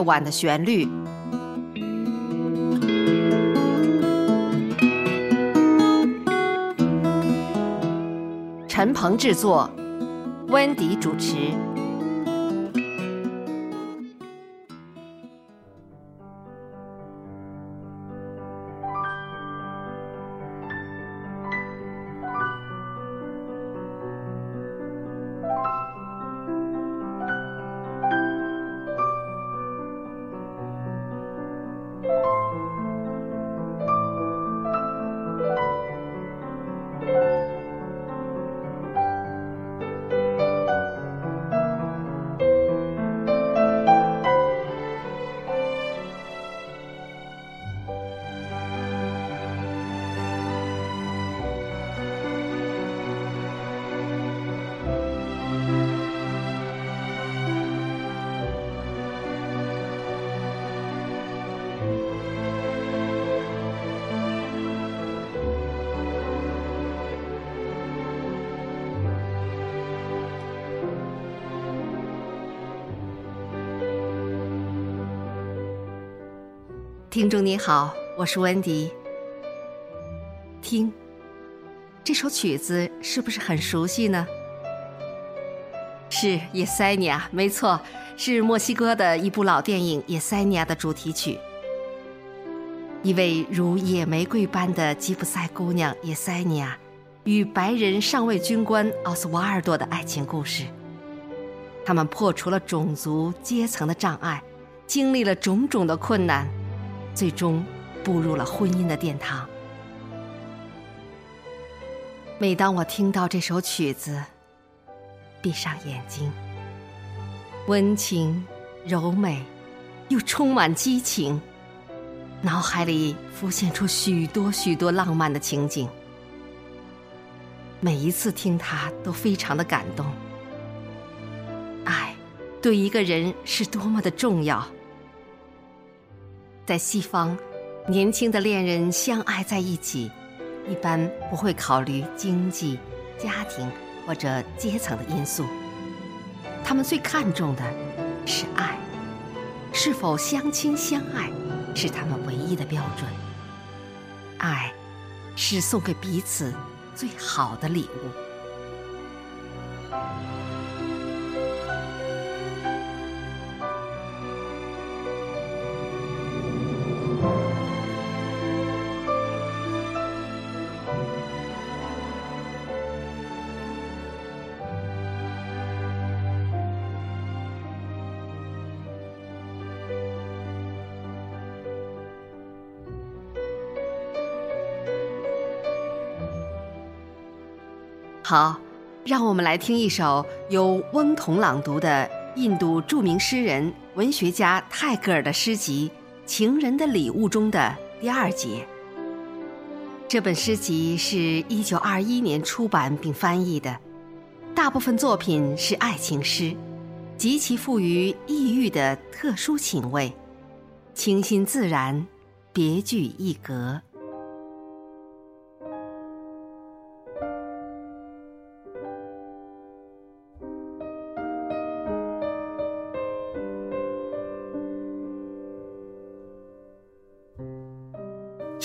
夜晚的旋律。陈鹏制作，温迪主持。听众你好，我是温迪。听，这首曲子是不是很熟悉呢？是《叶塞尼亚》，没错，是墨西哥的一部老电影《叶塞尼亚》的主题曲。一位如野玫瑰般的吉普赛姑娘叶塞尼亚，与白人上尉军官奥斯瓦尔多的爱情故事。他们破除了种族阶层的障碍，经历了种种的困难。最终步入了婚姻的殿堂。每当我听到这首曲子，闭上眼睛，温情、柔美，又充满激情，脑海里浮现出许多许多浪漫的情景。每一次听它，都非常的感动。爱，对一个人是多么的重要。在西方，年轻的恋人相爱在一起，一般不会考虑经济、家庭或者阶层的因素。他们最看重的是爱，是否相亲相爱，是他们唯一的标准。爱，是送给彼此最好的礼物。好，让我们来听一首由翁同朗读的印度著名诗人、文学家泰戈尔的诗集《情人的礼物》中的第二节。这本诗集是一九二一年出版并翻译的，大部分作品是爱情诗，极其富于异域的特殊情味，清新自然，别具一格。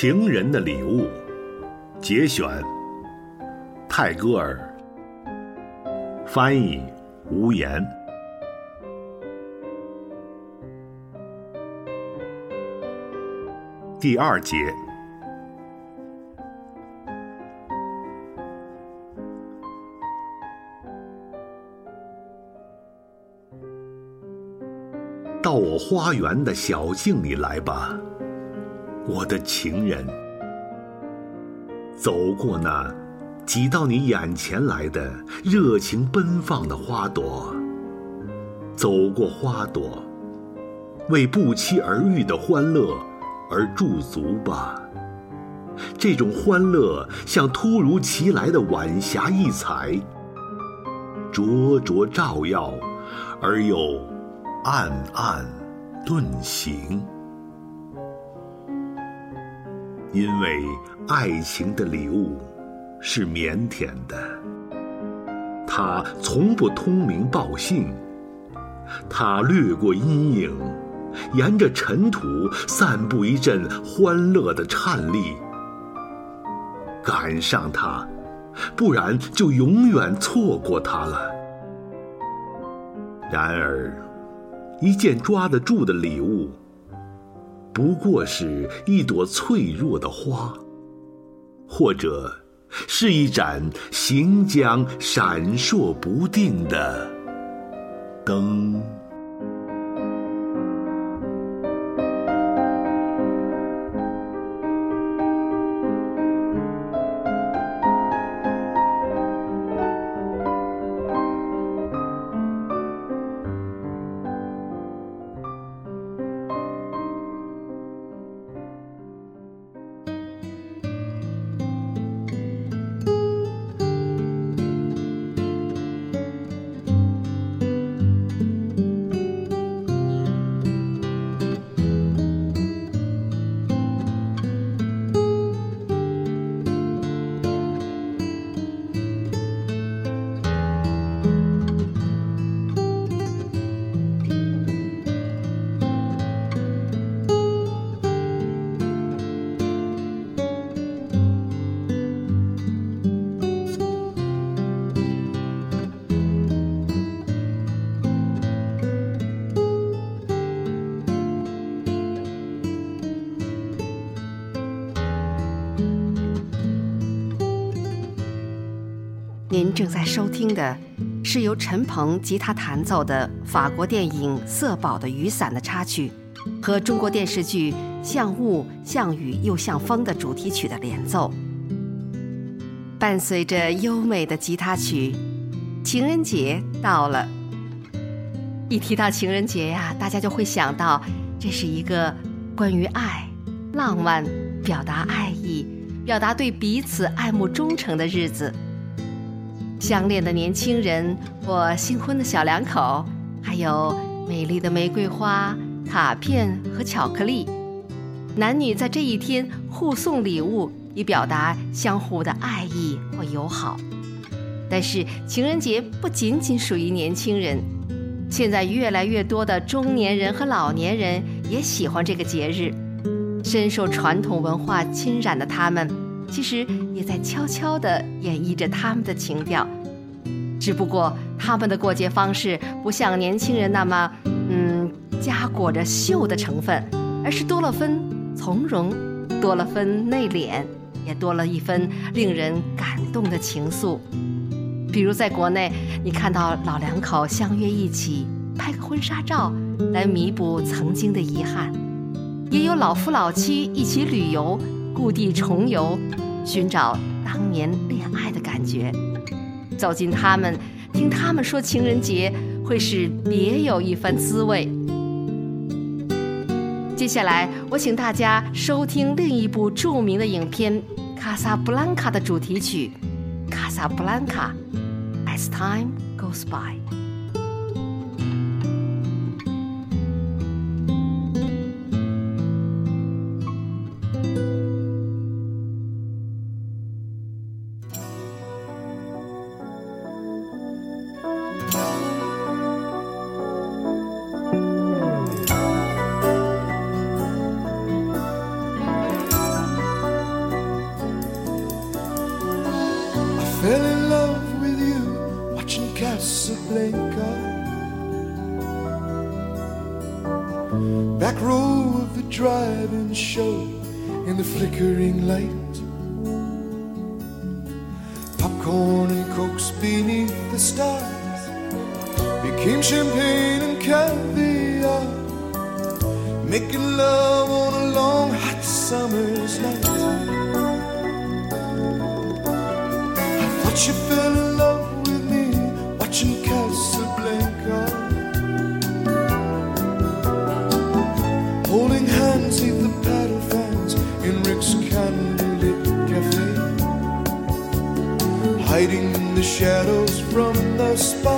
情人的礼物，节选，泰戈尔，翻译无言。第二节，到我花园的小径里来吧。我的情人，走过那挤到你眼前来的热情奔放的花朵，走过花朵，为不期而遇的欢乐而驻足吧。这种欢乐像突如其来的晚霞一彩，灼灼照耀，而又暗暗遁形。因为爱情的礼物是腼腆的，它从不通名报姓，它掠过阴影，沿着尘土散布一阵欢乐的颤栗。赶上它，不然就永远错过它了。然而，一件抓得住的礼物，不过是一朵脆弱的花，或者是一盏行将闪烁不定的灯。您正在收听的是由陈鹏吉他弹奏的法国电影《色宝的雨伞》的插曲，和中国电视剧《像雾像雨又像风》的主题曲的连奏。伴随着优美的吉他曲，情人节到了。一提到情人节呀，大家就会想到，这是一个关于爱、浪漫、表达爱意、表达对彼此爱慕忠诚的日子。相恋的年轻人或新婚的小两口，还有美丽的玫瑰花、卡片和巧克力，男女在这一天互送礼物，以表达相互的爱意或友好。但是情人节不仅仅属于年轻人，现在越来越多的中年人和老年人也喜欢这个节日。深受传统文化侵染的他们。其实也在悄悄地演绎着他们的情调，只不过他们的过节方式不像年轻人那么，嗯，夹裹着秀的成分，而是多了分从容，多了分内敛，也多了一分令人感动的情愫。比如在国内，你看到老两口相约一起拍个婚纱照，来弥补曾经的遗憾；也有老夫老妻一起旅游。故地重游，寻找当年恋爱的感觉。走进他们，听他们说情人节，会是别有一番滋味。接下来，我请大家收听另一部著名的影片《卡萨布兰卡》的主题曲《卡萨布兰卡》，As time goes by。Flickering light. Popcorn and cokes beneath the stars became champagne and caviar. Making love on a long hot summer's night. I thought you fell in Hiding the shadows from the spires.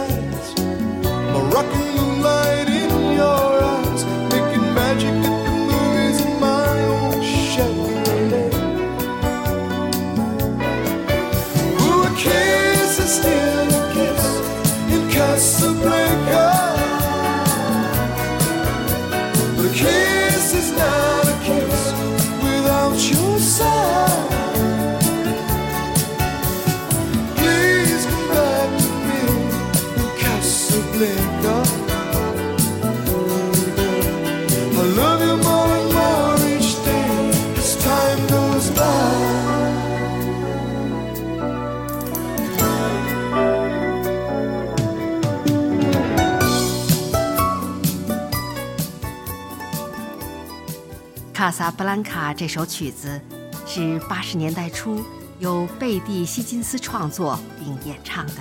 萨布兰卡》这首曲子是八十年代初由贝蒂·希金斯创作并演唱的，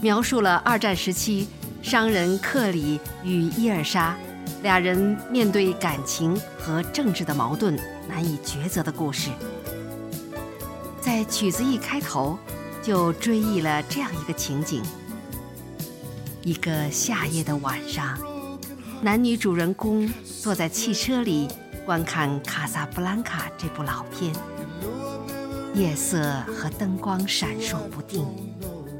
描述了二战时期商人克里与伊尔莎俩人面对感情和政治的矛盾难以抉择的故事。在曲子一开头，就追忆了这样一个情景：一个夏夜的晚上，男女主人公坐在汽车里观看《卡萨布兰卡》这部老片，夜色和灯光闪烁不定，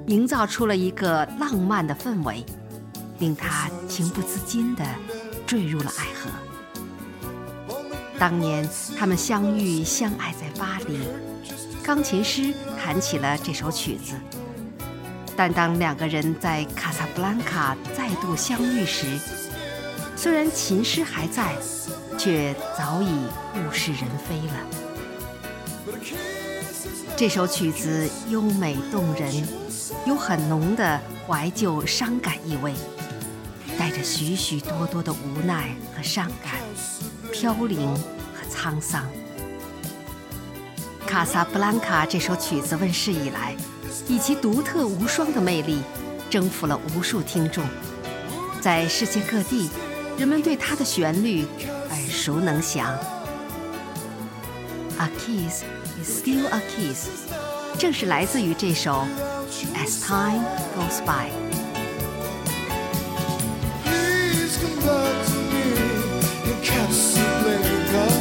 营造出了一个浪漫的氛围，令他情不自禁地坠入了爱河。当年他们相遇相爱在巴黎。钢琴师弹起了这首曲子，但当两个人在卡萨布兰卡再度相遇时，虽然琴师还在，却早已物是人非了。这首曲子优美动人，有很浓的怀旧伤感意味，带着许许多多的无奈和伤感，飘零和沧桑。《卡萨布兰卡》这首曲子问世以来，以其独特无双的魅力，征服了无数听众。在世界各地，人们对它的旋律 耳熟能详。A kiss is still a kiss，正是来自于这首《As Time Goes By》。您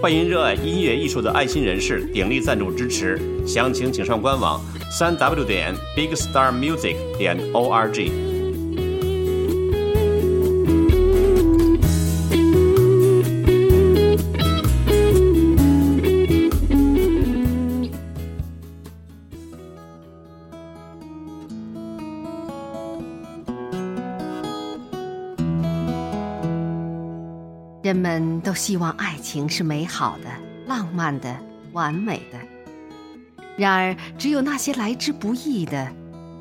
欢迎热爱音乐艺术的爱心人士鼎力赞助支持，详情请上官网：三 w 点 bigstarmusic 点 org。人们都希望爱情是美好的、浪漫的、完美的。然而，只有那些来之不易的、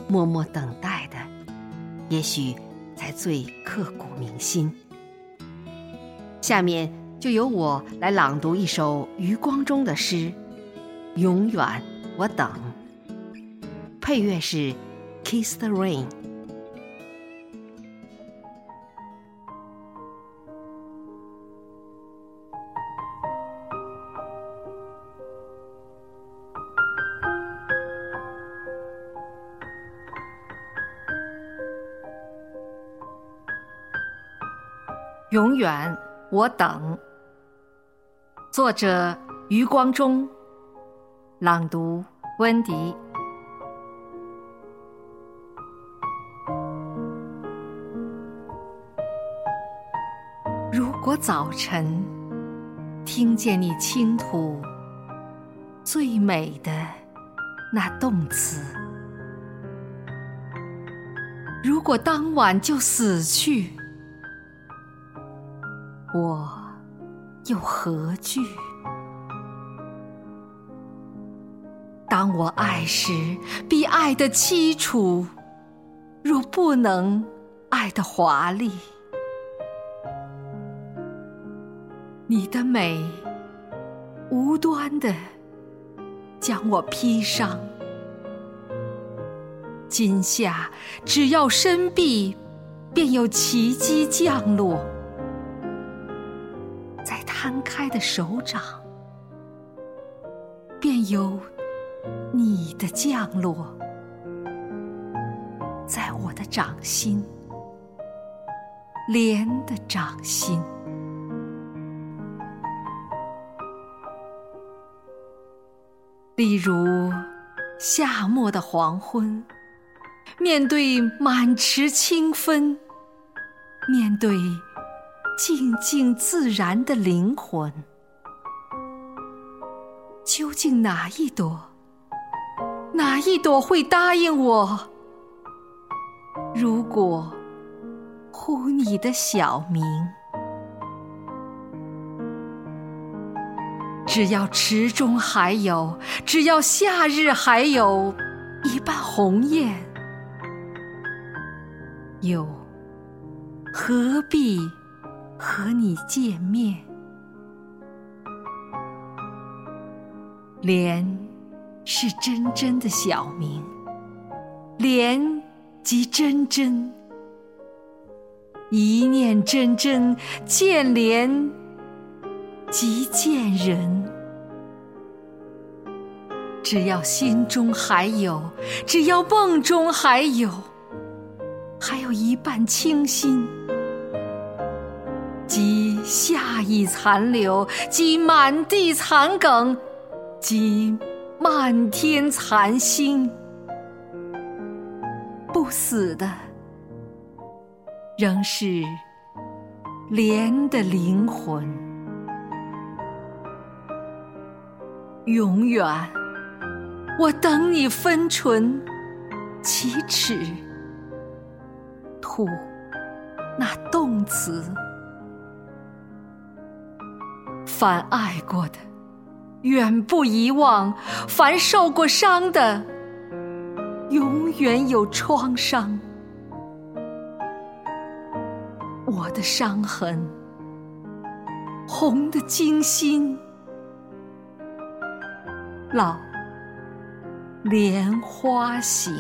默默等待的，也许才最刻骨铭心。下面就由我来朗读一首余光中的诗《永远我等》，配乐是《Kiss the Rain》。永远，我等。作者：余光中。朗读：温迪。如果早晨听见你倾吐最美的那动词，如果当晚就死去。我又何惧？当我爱时，必爱得凄楚；若不能爱得华丽，你的美无端的将我披上。今夏，只要伸臂，便有奇迹降落。摊开的手掌，便有你的降落。在我的掌心，莲的掌心。例如，夏末的黄昏。面对满池清芬，面对静静自然的灵魂，究竟哪一朵，哪一朵会答应我？如果呼你的小名，只要池中还有，只要夏日还有一半红艳。又何必和你见面？莲是真真的小名，莲即真真，一念真真见莲即见人。只要心中还有，只要梦中还有。还有一半清新，即夏已残留，即满地残梗，即漫天残星。不死的，仍是莲的灵魂。永远，我等你分唇，启齿。吐那动词，凡爱过的，远不遗忘；凡受过伤的，永远有创伤。我的伤痕，红的惊心，老莲花行。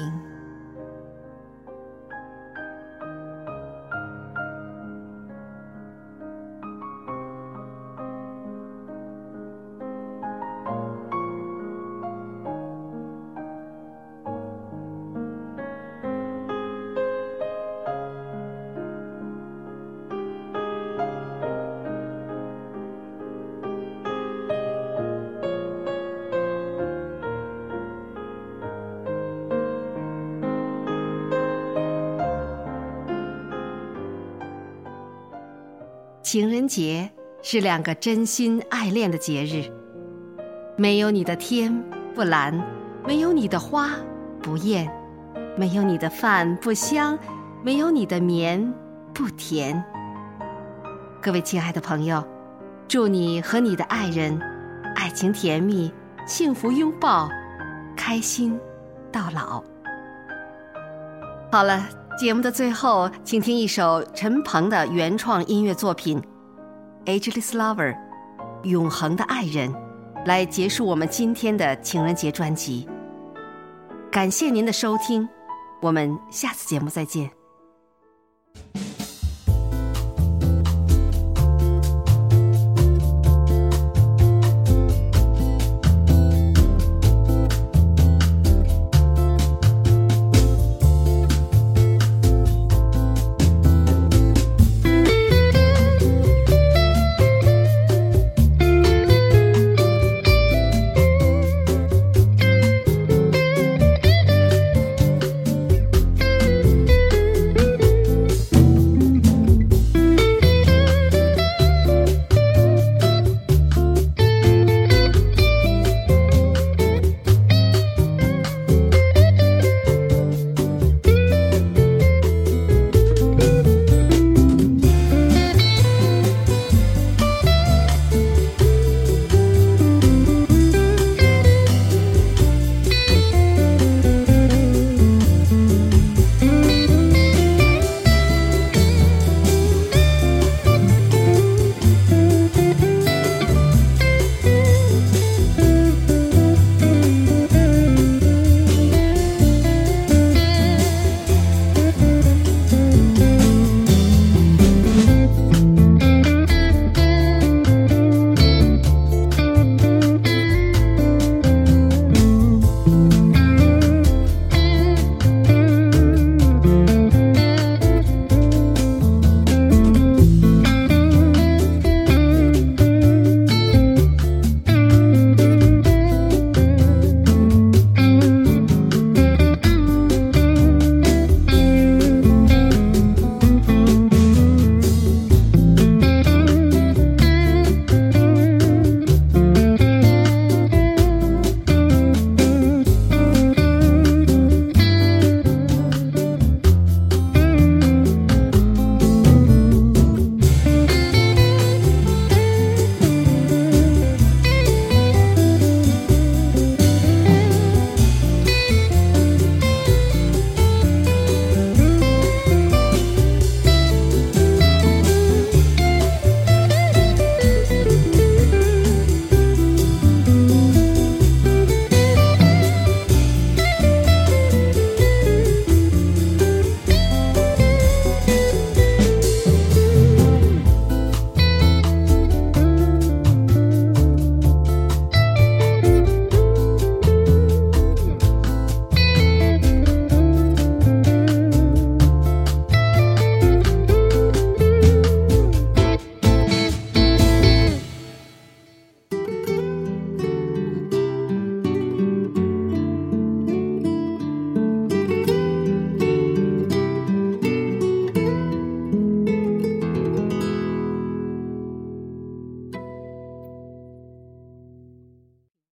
情人节是两个真心爱恋的节日。没有你的天不蓝，没有你的花不艳，没有你的饭不香，没有你的棉不甜。各位亲爱的朋友，祝你和你的爱人爱情甜蜜，幸福拥抱，开心到老。好了。节目的最后，请听一首陈鹏的原创音乐作品《Ageless Lover》，永恒的爱人，来结束我们今天的情人节专辑。感谢您的收听，我们下次节目再见。